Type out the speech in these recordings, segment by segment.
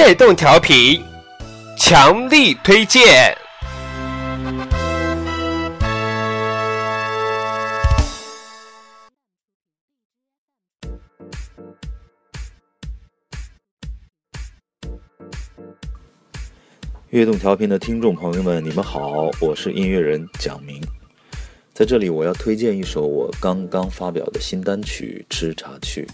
悦动调频，强力推荐。悦动调频的听众朋友们，你们好，我是音乐人蒋明，在这里我要推荐一首我刚刚发表的新单曲《吃茶去》。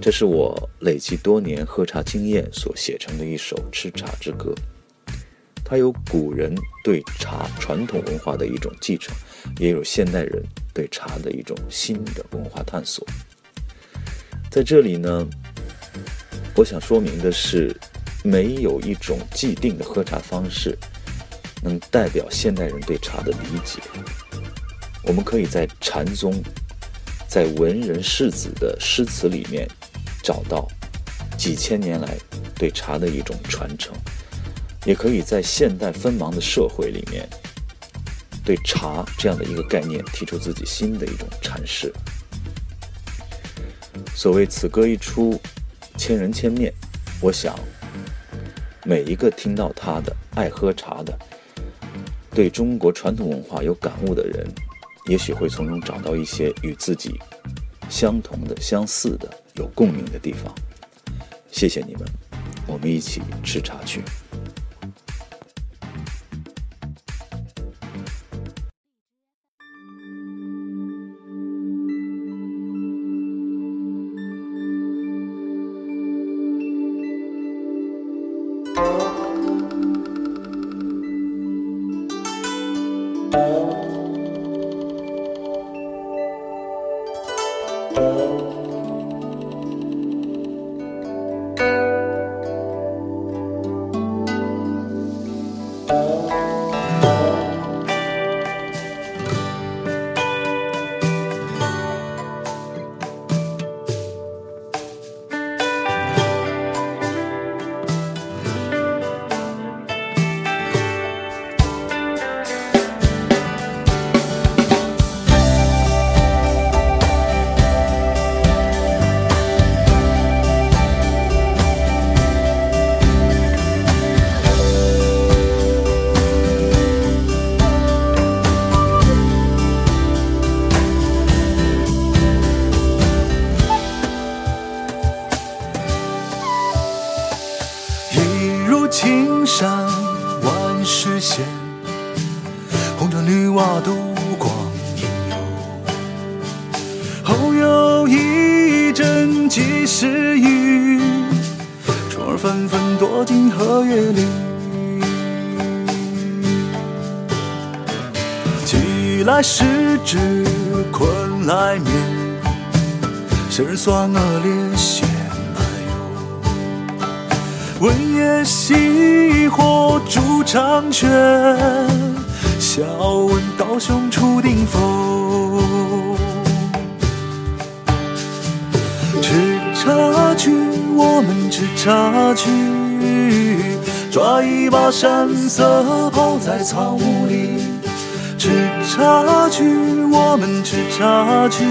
这是我累积多年喝茶经验所写成的一首吃茶之歌，它有古人对茶传统文化的一种继承，也有现代人对茶的一种新的文化探索。在这里呢，我想说明的是，没有一种既定的喝茶方式能代表现代人对茶的理解。我们可以在禅宗，在文人士子的诗词里面。找到几千年来对茶的一种传承，也可以在现代纷忙的社会里面，对茶这样的一个概念提出自己新的一种阐释。所谓此歌一出，千人千面，我想每一个听到他的爱喝茶的，对中国传统文化有感悟的人，也许会从中找到一些与自己相同的、相似的。有共鸣的地方，谢谢你们，我们一起吃茶去。酸恶劣血难游。问夜熄火烛长悬，笑问刀兄出定否？吃茶去。我们吃茶去，抓一把山色泡在草木里。吃茶去，我们吃茶去。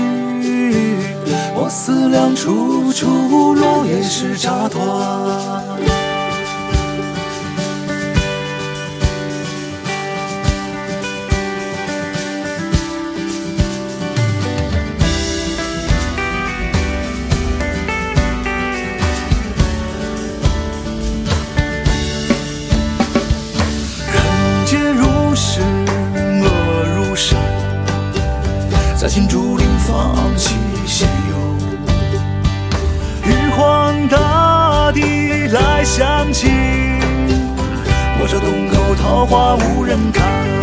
我思量处处落叶是茶团。新竹林放想起。我这洞口桃花无人看，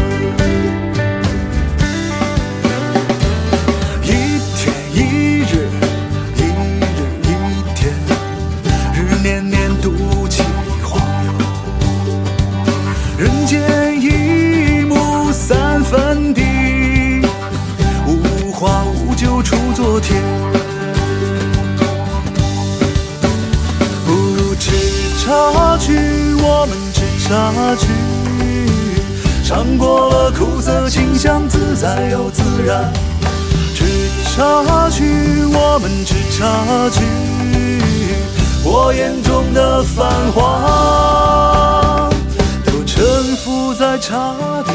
茶去，尝过了苦涩清香，自在又自然。吃茶去，我们吃茶去，我眼中的繁华都沉浮在茶底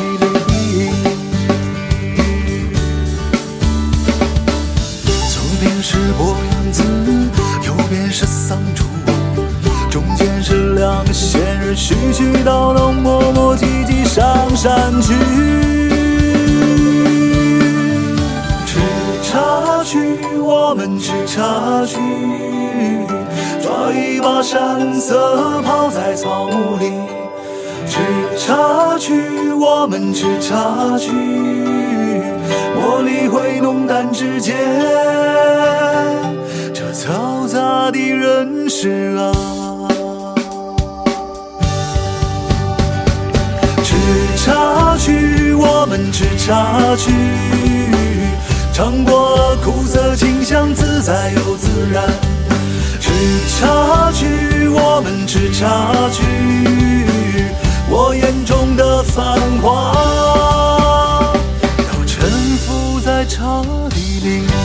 山去。吃茶去，我们吃茶去，抓一把山色泡在草木里。吃茶去，我们吃茶去，茉莉会浓淡之间，这嘈杂的人世啊。我们吃茶去，尝过苦涩清香，自在又自然。吃茶去，我们吃茶去，我眼中的繁华都沉浮在茶底里。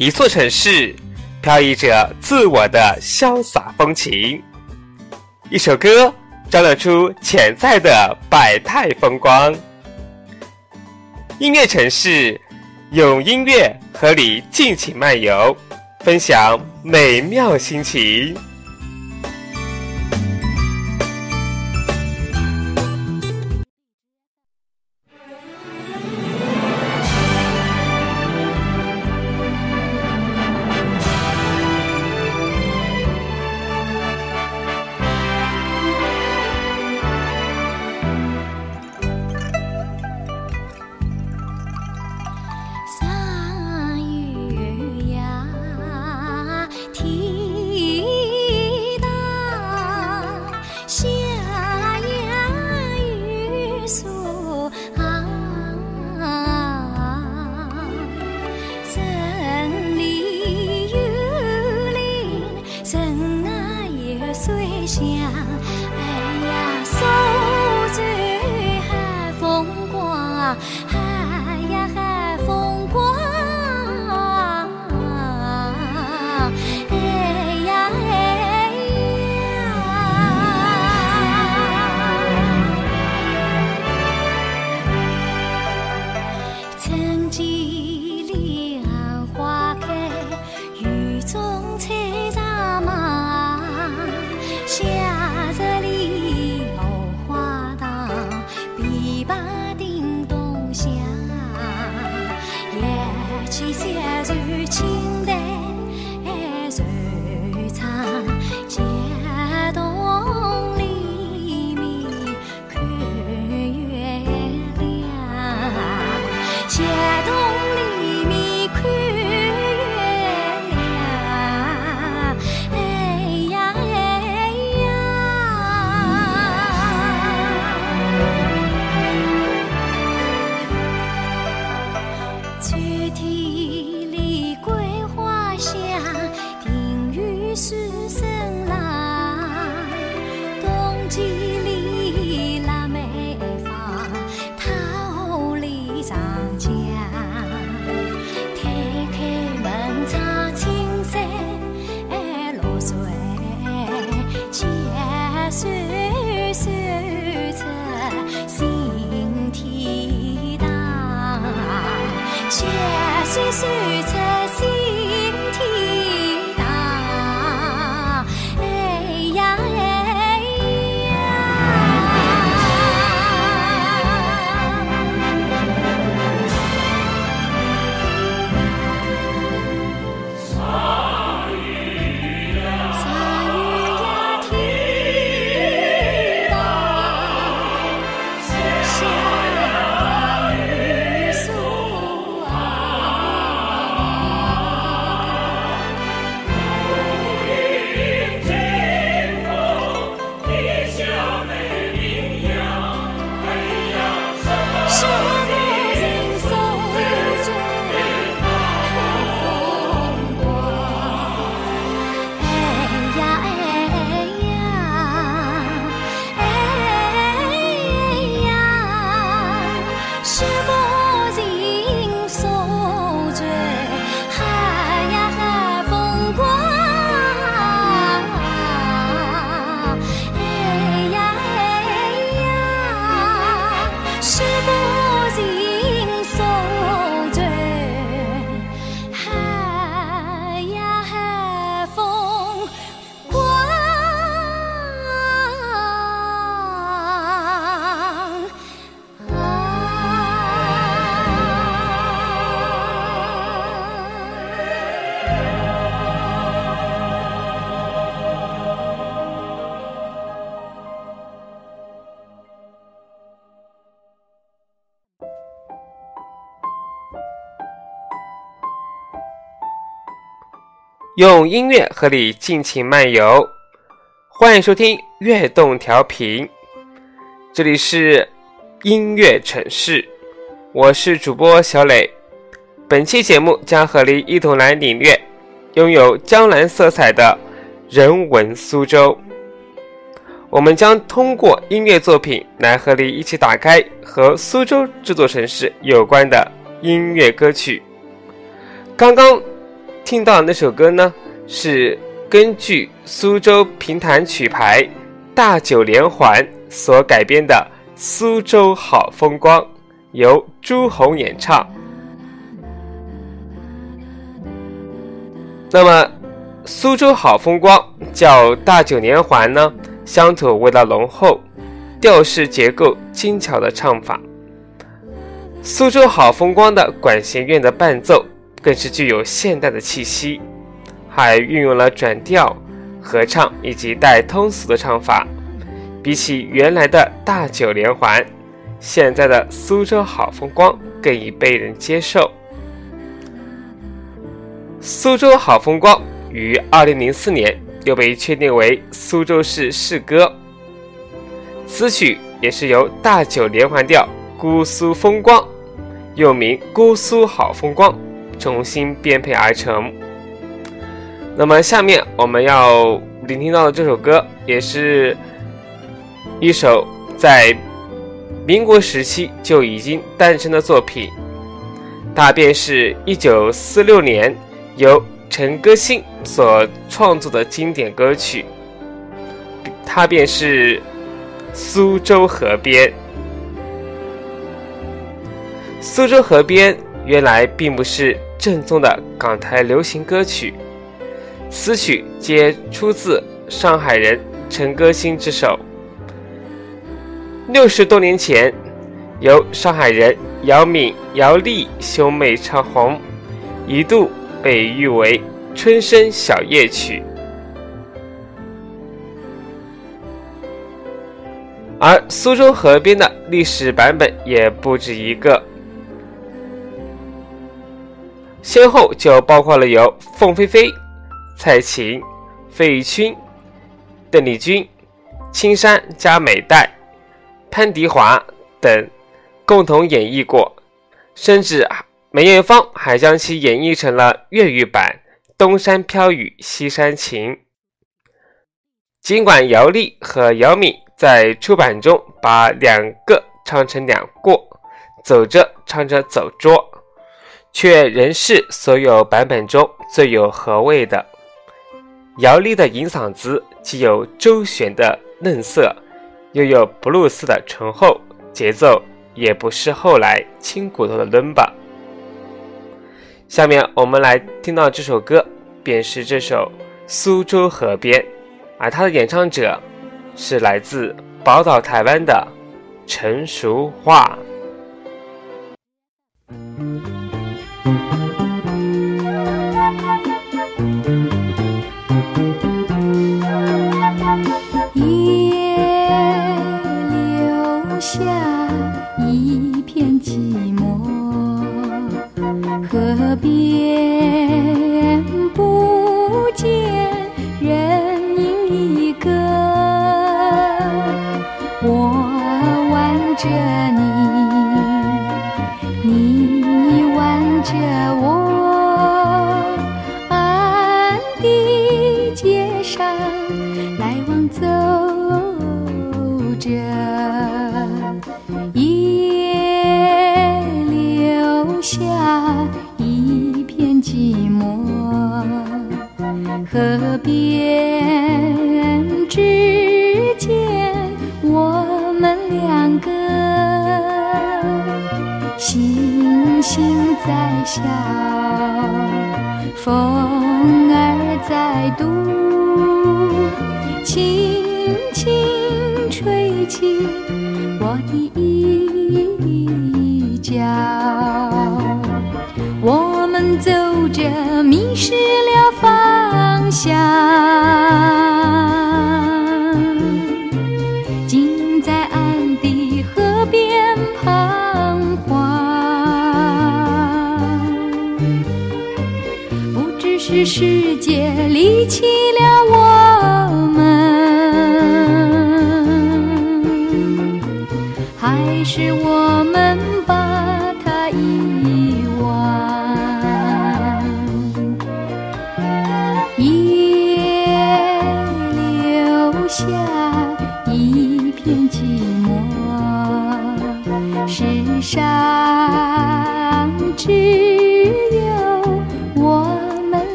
一座城市，飘逸着自我的潇洒风情；一首歌，照亮出潜在的百态风光。音乐城市，用音乐和你尽情漫游，分享美妙心情。用音乐和你尽情漫游，欢迎收听悦动调频，这里是音乐城市，我是主播小磊。本期节目将和你一同来领略拥有江南色彩的人文苏州。我们将通过音乐作品来和你一起打开和苏州这座城市有关的音乐歌曲。刚刚听到的那首歌呢，是根据苏州评弹曲牌《大九连环》所改编的《苏州好风光》，由朱红演唱。那么，苏州好风光叫大九连环呢，乡土味道浓厚，调式结构精巧的唱法。苏州好风光的管弦乐的伴奏更是具有现代的气息，还运用了转调、合唱以及带通俗的唱法。比起原来的大九连环，现在的苏州好风光更易被人接受。苏州好风光于二零零四年又被确定为苏州市市歌。此曲也是由大九连环调《姑苏风光》，又名《姑苏好风光》，重新编配而成。那么，下面我们要聆听到的这首歌，也是一首在民国时期就已经诞生的作品，它便是一九四六年由陈歌辛所创作的经典歌曲，它便是《苏州河边》。苏州河边原来并不是正宗的港台流行歌曲，此曲皆出自上海人陈歌辛之手。六十多年前，由上海人姚敏、姚丽兄妹唱红，一度被誉为“春生小夜曲”。而苏州河边的历史版本也不止一个，先后就包括了有凤飞飞、蔡琴、费玉清、邓丽君、青山加美代、潘迪华等共同演绎过，甚至梅艳芳还将其演绎成了粤语版《东山飘雨西山晴》。尽管姚丽和姚敏在出版中把两个唱成两过，走着唱着走着，却仍是所有版本中最有和味的。姚丽的银嗓子既有周旋的嫩涩，又有布鲁斯的醇厚，节奏也不是后来轻骨头的伦巴。下面我们来听到这首歌，便是这首《苏州河边》，而它的演唱者是来自宝岛台湾的陈淑桦。夜留下着，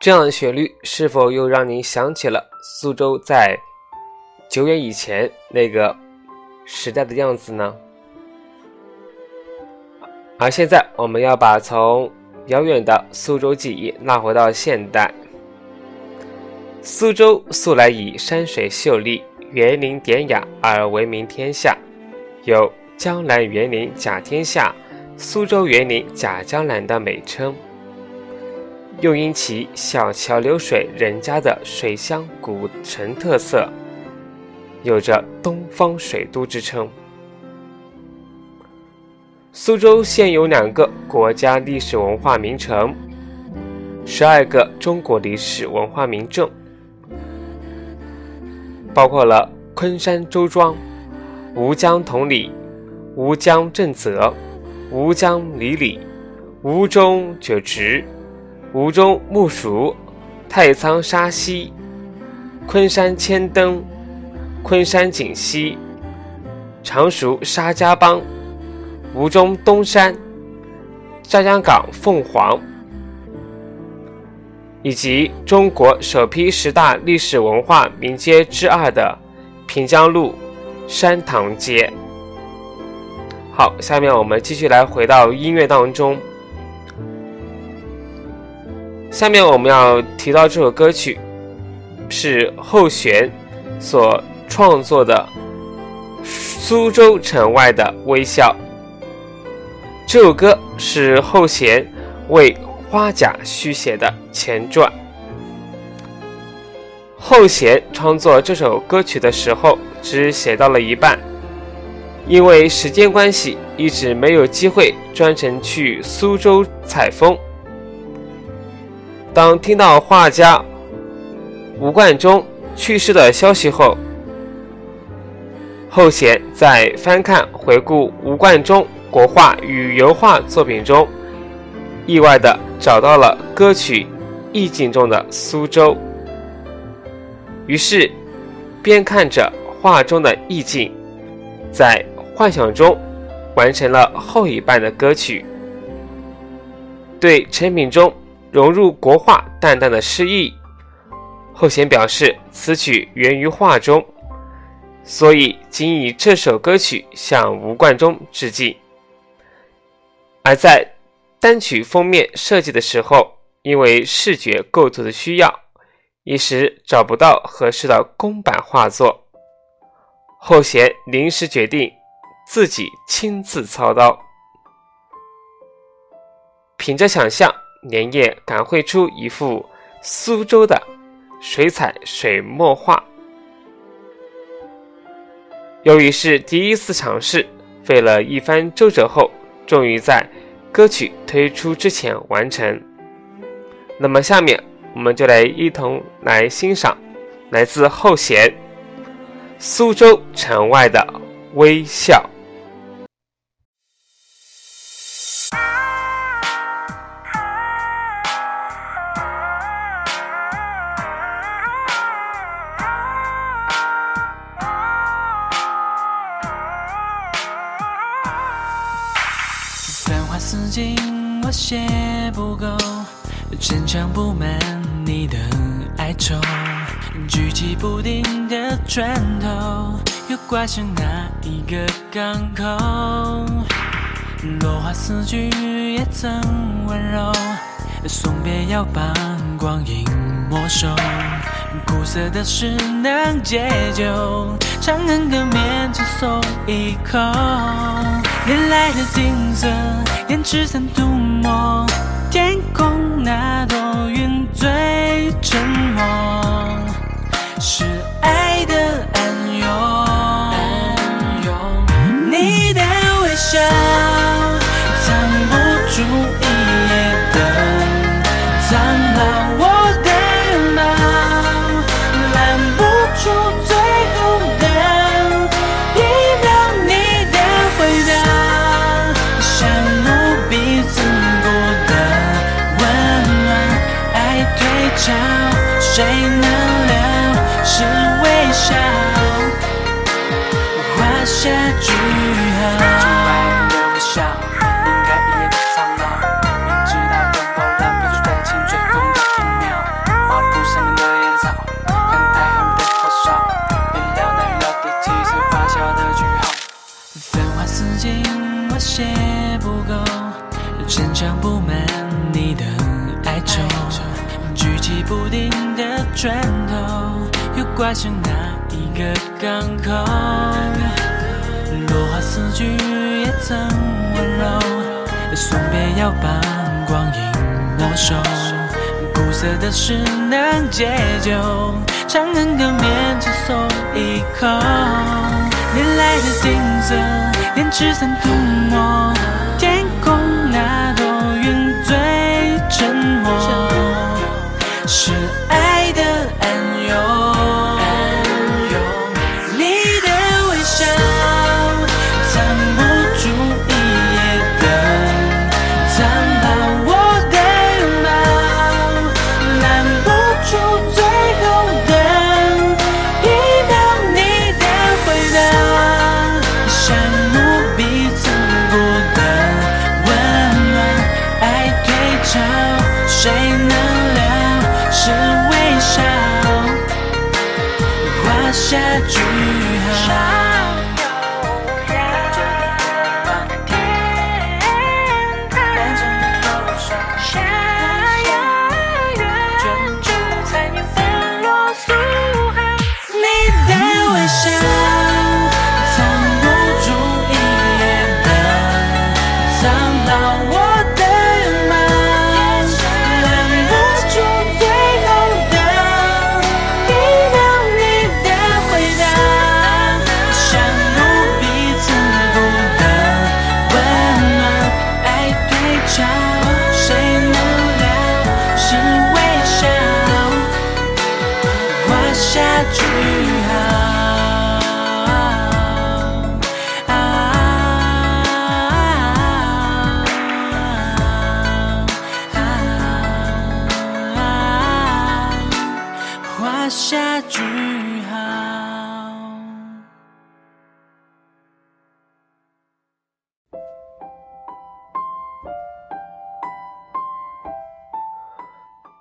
这样的旋律是否又让您想起了苏州在久远以前那个时代的样子呢？而现在，我们要把从遥远的苏州记忆拉回到现代。苏州素来以山水秀丽、园林典雅而闻名天下，有“江南园林甲天下”“苏州园林甲江南”的美称。又因其小桥流水人家的水乡古城特色，有着“东方水都”之称。苏州现有两个国家历史文化名城，十二个中国历史文化名镇，包括了昆山周庄、吴江同里、吴江正泽、吴江里里、吴中九池。吴中木蜀、太仓沙溪、昆山千灯、昆山锦溪、常熟沙家浜、吴中东山、嘉江港凤凰，以及中国首批十大历史文化名街之二的平江路山塘街。好，下面我们继续来回到音乐当中。下面我们要提到这首歌曲，是后弦所创作的《苏州城外的微笑》。这首歌是后弦为花甲续写的前传。后弦创作这首歌曲的时候，只写到了一半，因为时间关系，一直没有机会专程去苏州采风。当听到画家吴冠中去世的消息后，后弦在翻看回顾吴冠中国画与油画作品中，意外的找到了歌曲意境中的苏州，于是边看着画中的意境，在幻想中完成了后一半的歌曲，对成品中。融入国画淡淡的诗意。后弦表示，此曲源于画中，所以仅以这首歌曲向吴冠中致敬。而在单曲封面设计的时候，因为视觉构图的需要，一时找不到合适的公版画作，后弦临时决定自己亲自操刀，凭着想象。连夜赶绘出一幅苏州的水彩水墨画。由于是第一次尝试，费了一番周折后，终于在歌曲推出之前完成。那么，下面我们就来一同来欣赏来自后弦《苏州城外的微笑》。逞强不满你的哀愁，举棋不定的船头，又挂上哪一个港口？落花似菊也曾温柔，送别要把光阴没收。苦涩的事能解救，长恨歌面只松一口。连来的景色，胭脂伞涂抹，天空那朵云最沉默，是爱的暗涌。你的微笑，藏不住逞强不满你的哀愁，举棋不定的拳头，又挂上哪一个港口？落花似菊也曾温柔，送别要把光阴没收。苦涩的事能解救，长恨歌面只松一口。连来的景色，连纸伞涂抹，天空那是。爱苍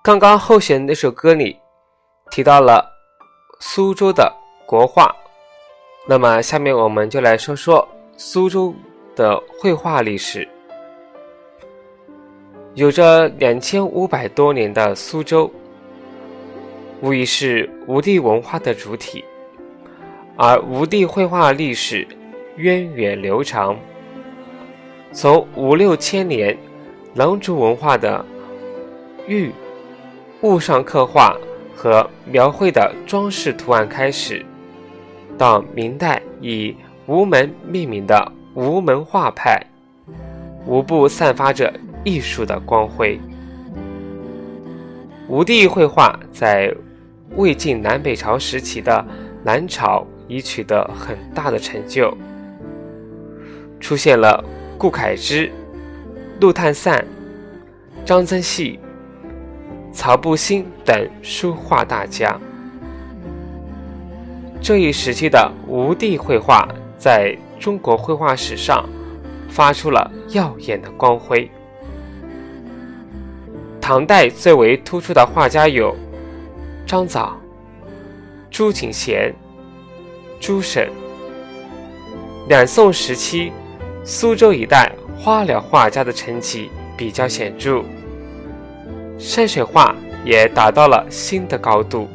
刚刚后选那首歌里提到了苏州的国画，那么下面我们就来说说苏州的绘画历史。有着两千五百多年的苏州，无疑是吴地文化的主体，而吴地绘画历史源远流长，从五六千年良渚文化的玉物上刻画和描绘的装饰图案开始，到明代以吴门命名的吴门画派，无不散发着艺术的光辉。吴地绘画在魏晋南北朝时期的南朝已取得很大的成就，出现了顾恺之、陆探散、张曾系。曹不兴等书画大家。这一时期的吴地绘画在中国绘画史上发出了耀眼的光辉。唐代最为突出的画家有张藻、朱景贤、朱审。两宋时期，苏州一带花鸟画家的成绩比较显著，山水画也达到了新的高度。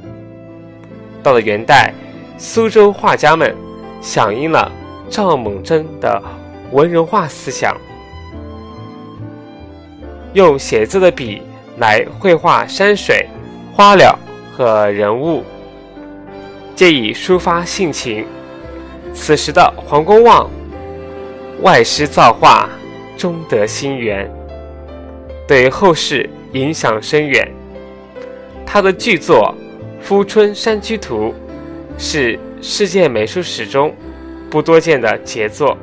到了元代，苏州画家们响应了赵孟真的文人画思想，用写字的笔。来绘画山水、花鸟和人物，借以抒发性情。此时的黄公望，外师造化，终得心源，对后世影响深远。他的巨作《富春山居图》是世界美术史中不多见的杰作。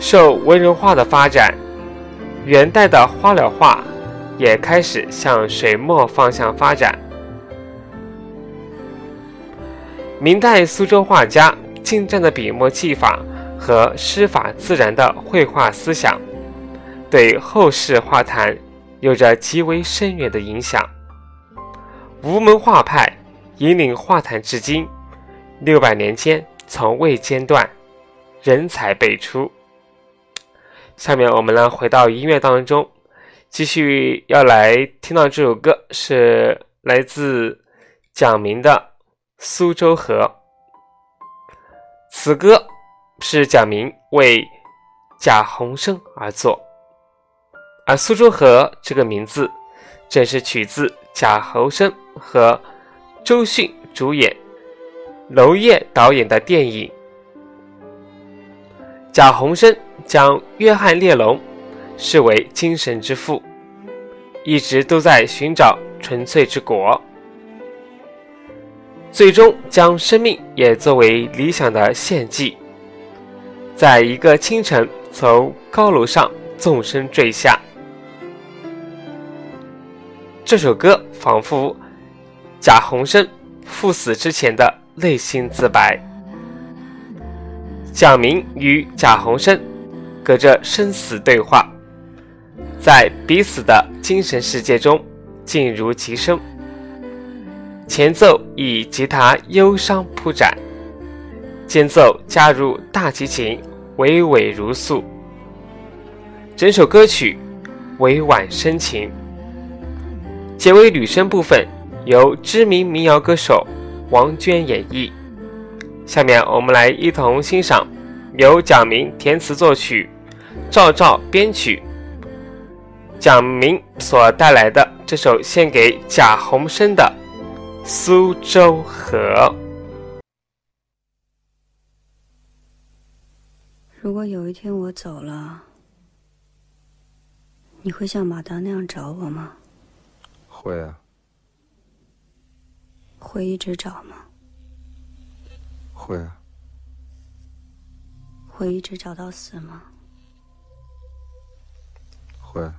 受文人画的发展，元代的花鸟画。也开始向水墨方向发展。明代苏州画家精湛的笔墨技法和师法自然的绘画思想，对后世画坛有着极为深远的影响。吴门画派引领画坛至今，六百年间从未间断，人才辈出。下面我们呢回到音乐当中。继续要来听到这首歌，是来自蒋明的《苏州河》。此歌是蒋明为贾宏声而作，而《苏州河》这个名字正是取自贾宏声和周迅主演、娄烨导演的电影。贾宏声将约翰列侬。视为精神之父，一直都在寻找纯粹之国，最终将生命也作为理想的献祭。在一个清晨，从高楼上纵身坠下。这首歌仿佛贾宏声赴死之前的内心自白。蒋明与贾宏声隔着生死对话。在彼此的精神世界中静如其声，前奏以吉他忧伤铺展，间奏加入大提琴娓娓如诉，整首歌曲委婉深情。结尾女声部分由知名民谣歌手王娟演绎。下面我们来一同欣赏由蒋明填词作曲，赵照编曲。蒋明所带来的这首献给贾宏声的《苏州河》。如果有一天我走了，你会像马达那样找我吗？会啊。会一直找吗？会啊。会一直找到死吗？会。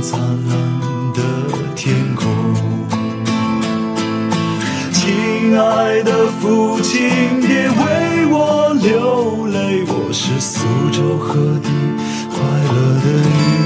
灿烂的天空，亲爱的父亲，别为我流泪。我是苏州河底快乐的鱼。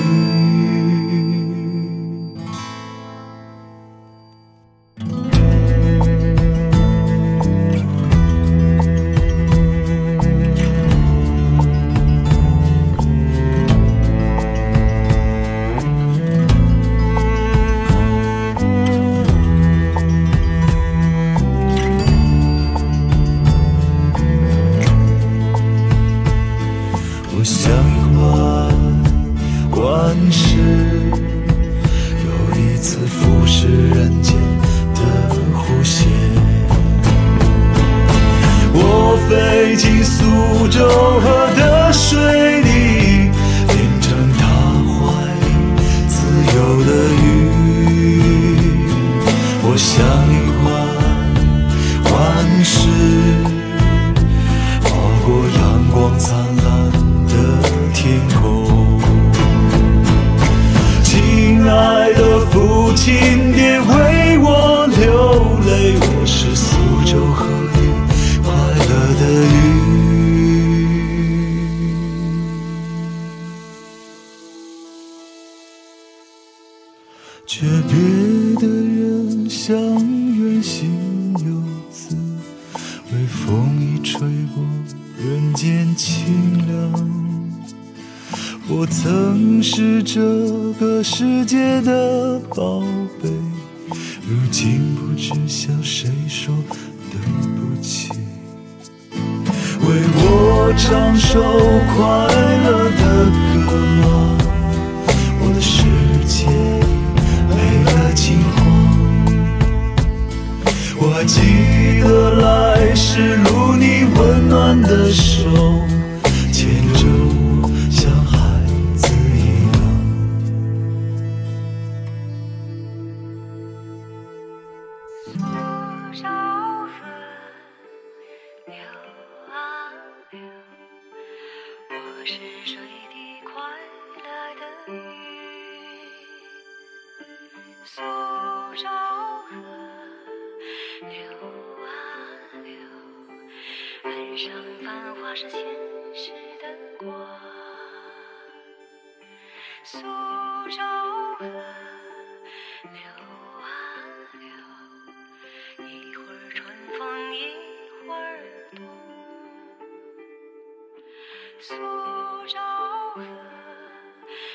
诀别的人像远行游子，微风一吹过，人间清凉。我曾是这个世界的宝贝，如今不知向谁说对不起。为我唱首快苏州河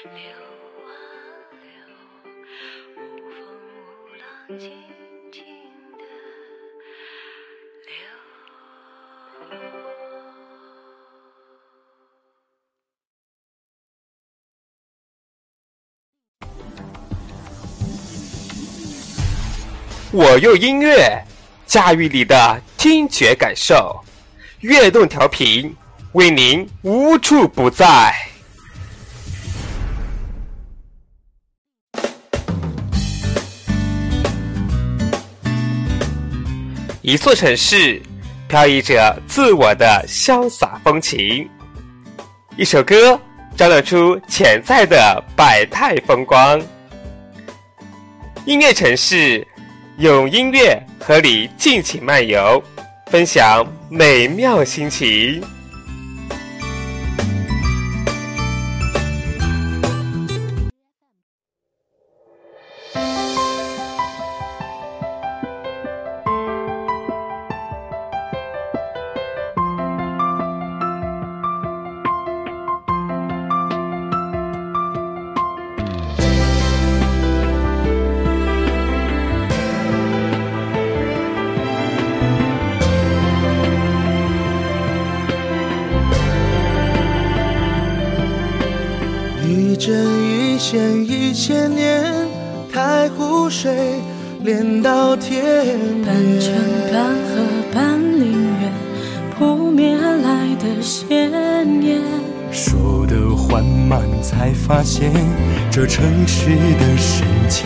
流啊流，无风无浪，静静的流。我用音乐驾驭你的听觉感受，悦动调频为您无处不在。一座城市，飘逸着自我的潇洒风情；一首歌，照亮出潜在的百态风光。音乐城市，用音乐和你尽情漫游，分享美妙心情。针一千年，太湖水连到天半城。半河半陵园，扑面来的鲜艳。说的缓慢，才发现这城市的深浅。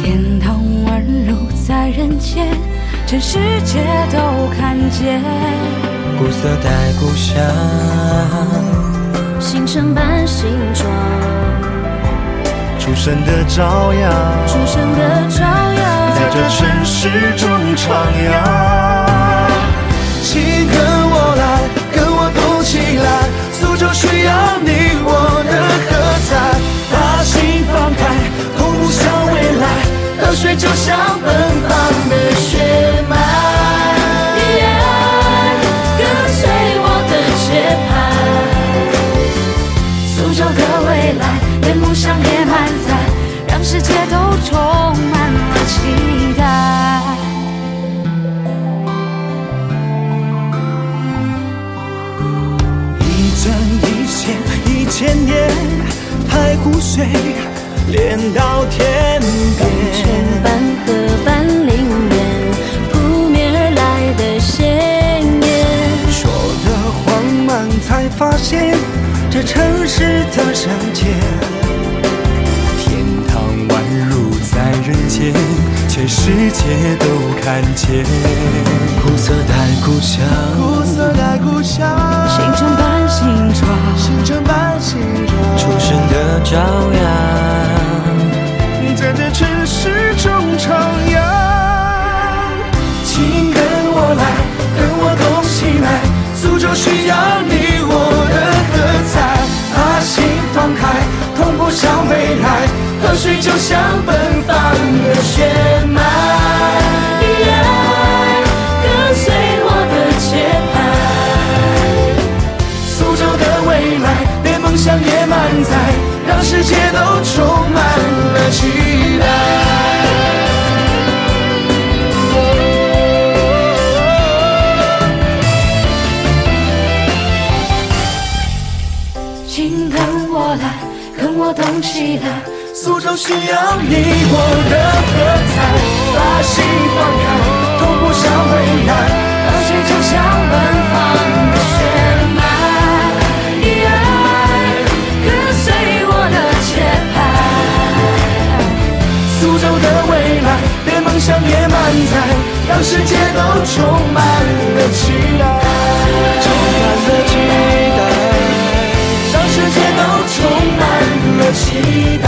天堂宛如在人间，全世界都看见。古色带故乡，星辰伴星装，初生的朝阳，出生的朝阳，在这城市中徜徉。请跟我来，跟我动起来，苏州需要你我的喝彩，把心放开，同步向未来，河水就像奔放的血脉。湖水连到天全边。半河般灵验，扑面而来的鲜艳。说的慌忙，才发现这城市的人间，天堂宛如在人间，全世界都看见。苦涩带故乡，苦涩带故乡，星辰般形状，星辰般形状，出生的朝阳，在这城市中徜徉。请跟我来，跟我动起来，苏州需要你我的喝彩，把心放开，同步向未来，河水就像奔放的血脉。世界都充满了期待。请跟我来，跟我动起来。苏州需要你我的喝彩，把心放开，同步向未来，河水就像奔放的血连梦想也满载，让世界都充满了期待，充满了期待，让世界都充满了期待。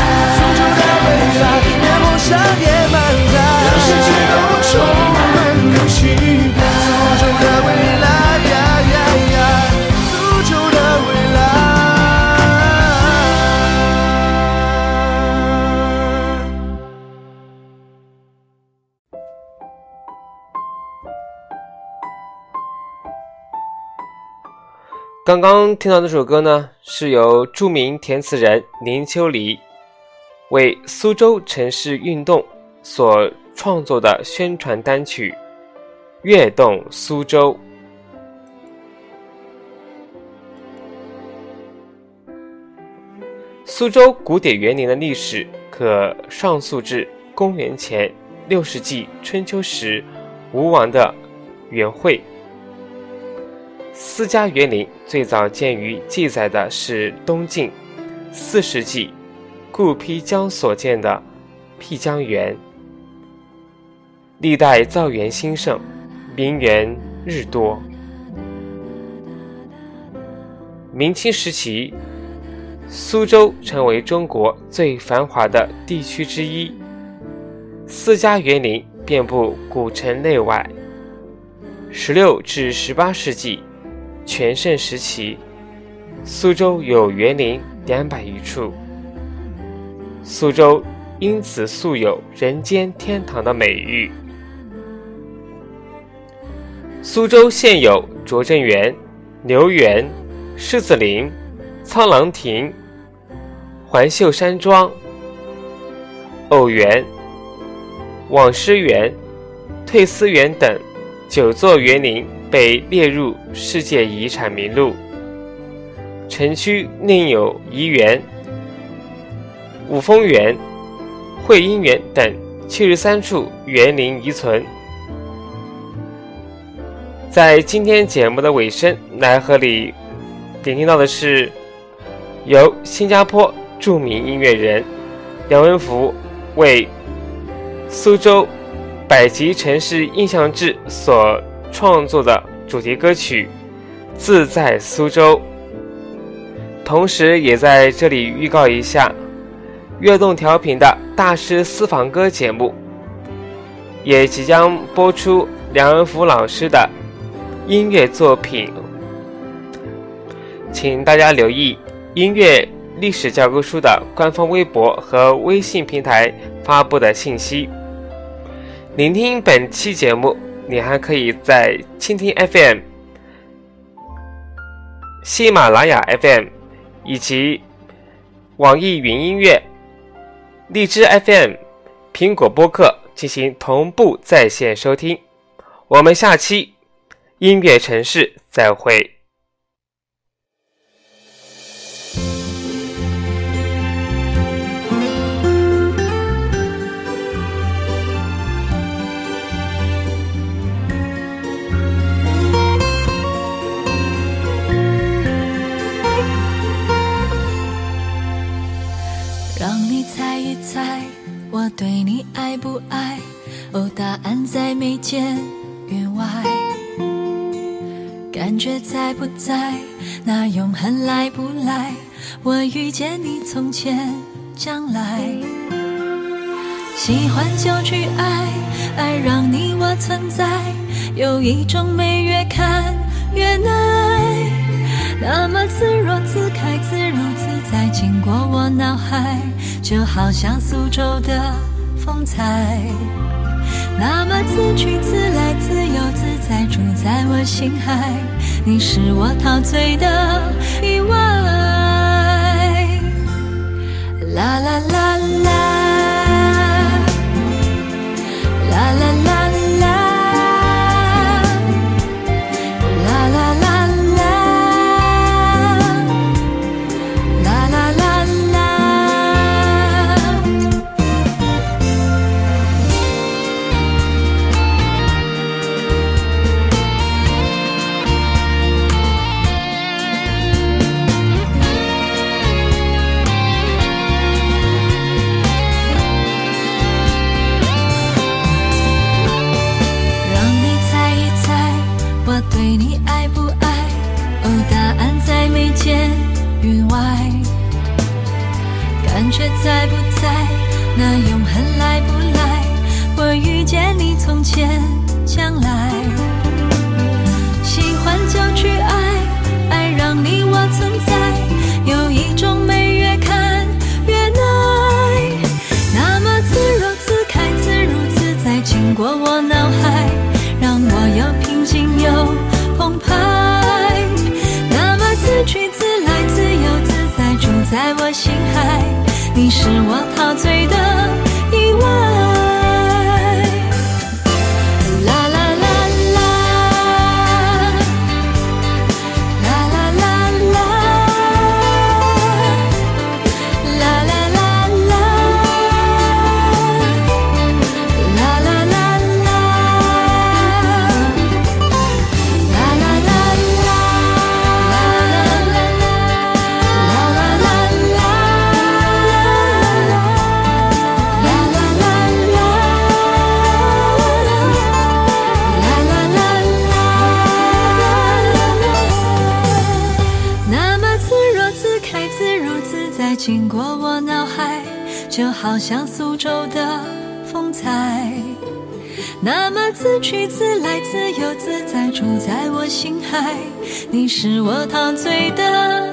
刚刚听到这首歌呢，是由著名填词人林秋离为苏州城市运动所创作的宣传单曲《跃动苏州》。苏州古典园林的历史可上溯至公元前六世纪春秋时吴王的园会。私家园林最早见于记载的是东晋四世纪顾丕江所建的辟江园。历代造园兴盛，名园日多。明清时期，苏州成为中国最繁华的地区之一，私家园林遍布古城内外。十六至十八世纪。全盛时期，苏州有园林两百余处。苏州因此素有“人间天堂”的美誉。苏州现有拙政园、留园、狮子林、苍狼亭、环秀山庄、偶园、网师园、退思园等九座园林。被列入世界遗产名录。城区另有颐园、五峰园、惠英园等七十三处园林遗存。在今天节目的尾声，来和你聆听到的是由新加坡著名音乐人梁文福为苏州百集城市印象志所。创作的主题歌曲《自在苏州》，同时也在这里预告一下，悦动调频的大师私房歌节目，也即将播出梁文福老师的音乐作品，请大家留意音乐历史教科书的官方微博和微信平台发布的信息。聆听本期节目，你还可以在蜻蜓 FM、喜马拉雅 FM 以及网易云音乐。荔枝 FM、苹果播客进行同步在线收听。我们下期音乐城市再会。我对你爱不爱？哦，答案在眉间云外。感觉在不在？那永恒来不来？我遇见你从前将来。喜欢就去爱，爱让你我存在。有一种美，越看越耐。那么自若自开，自如自，过我脑海，就好像苏州的风采。那么自去自来，自由自在，住在我心海。你是我陶醉的意外。啦啦啦啦，海。你是我陶醉的就好像苏州的风采。那么自去自来，自由自在，住在我心海。你是我陶醉的。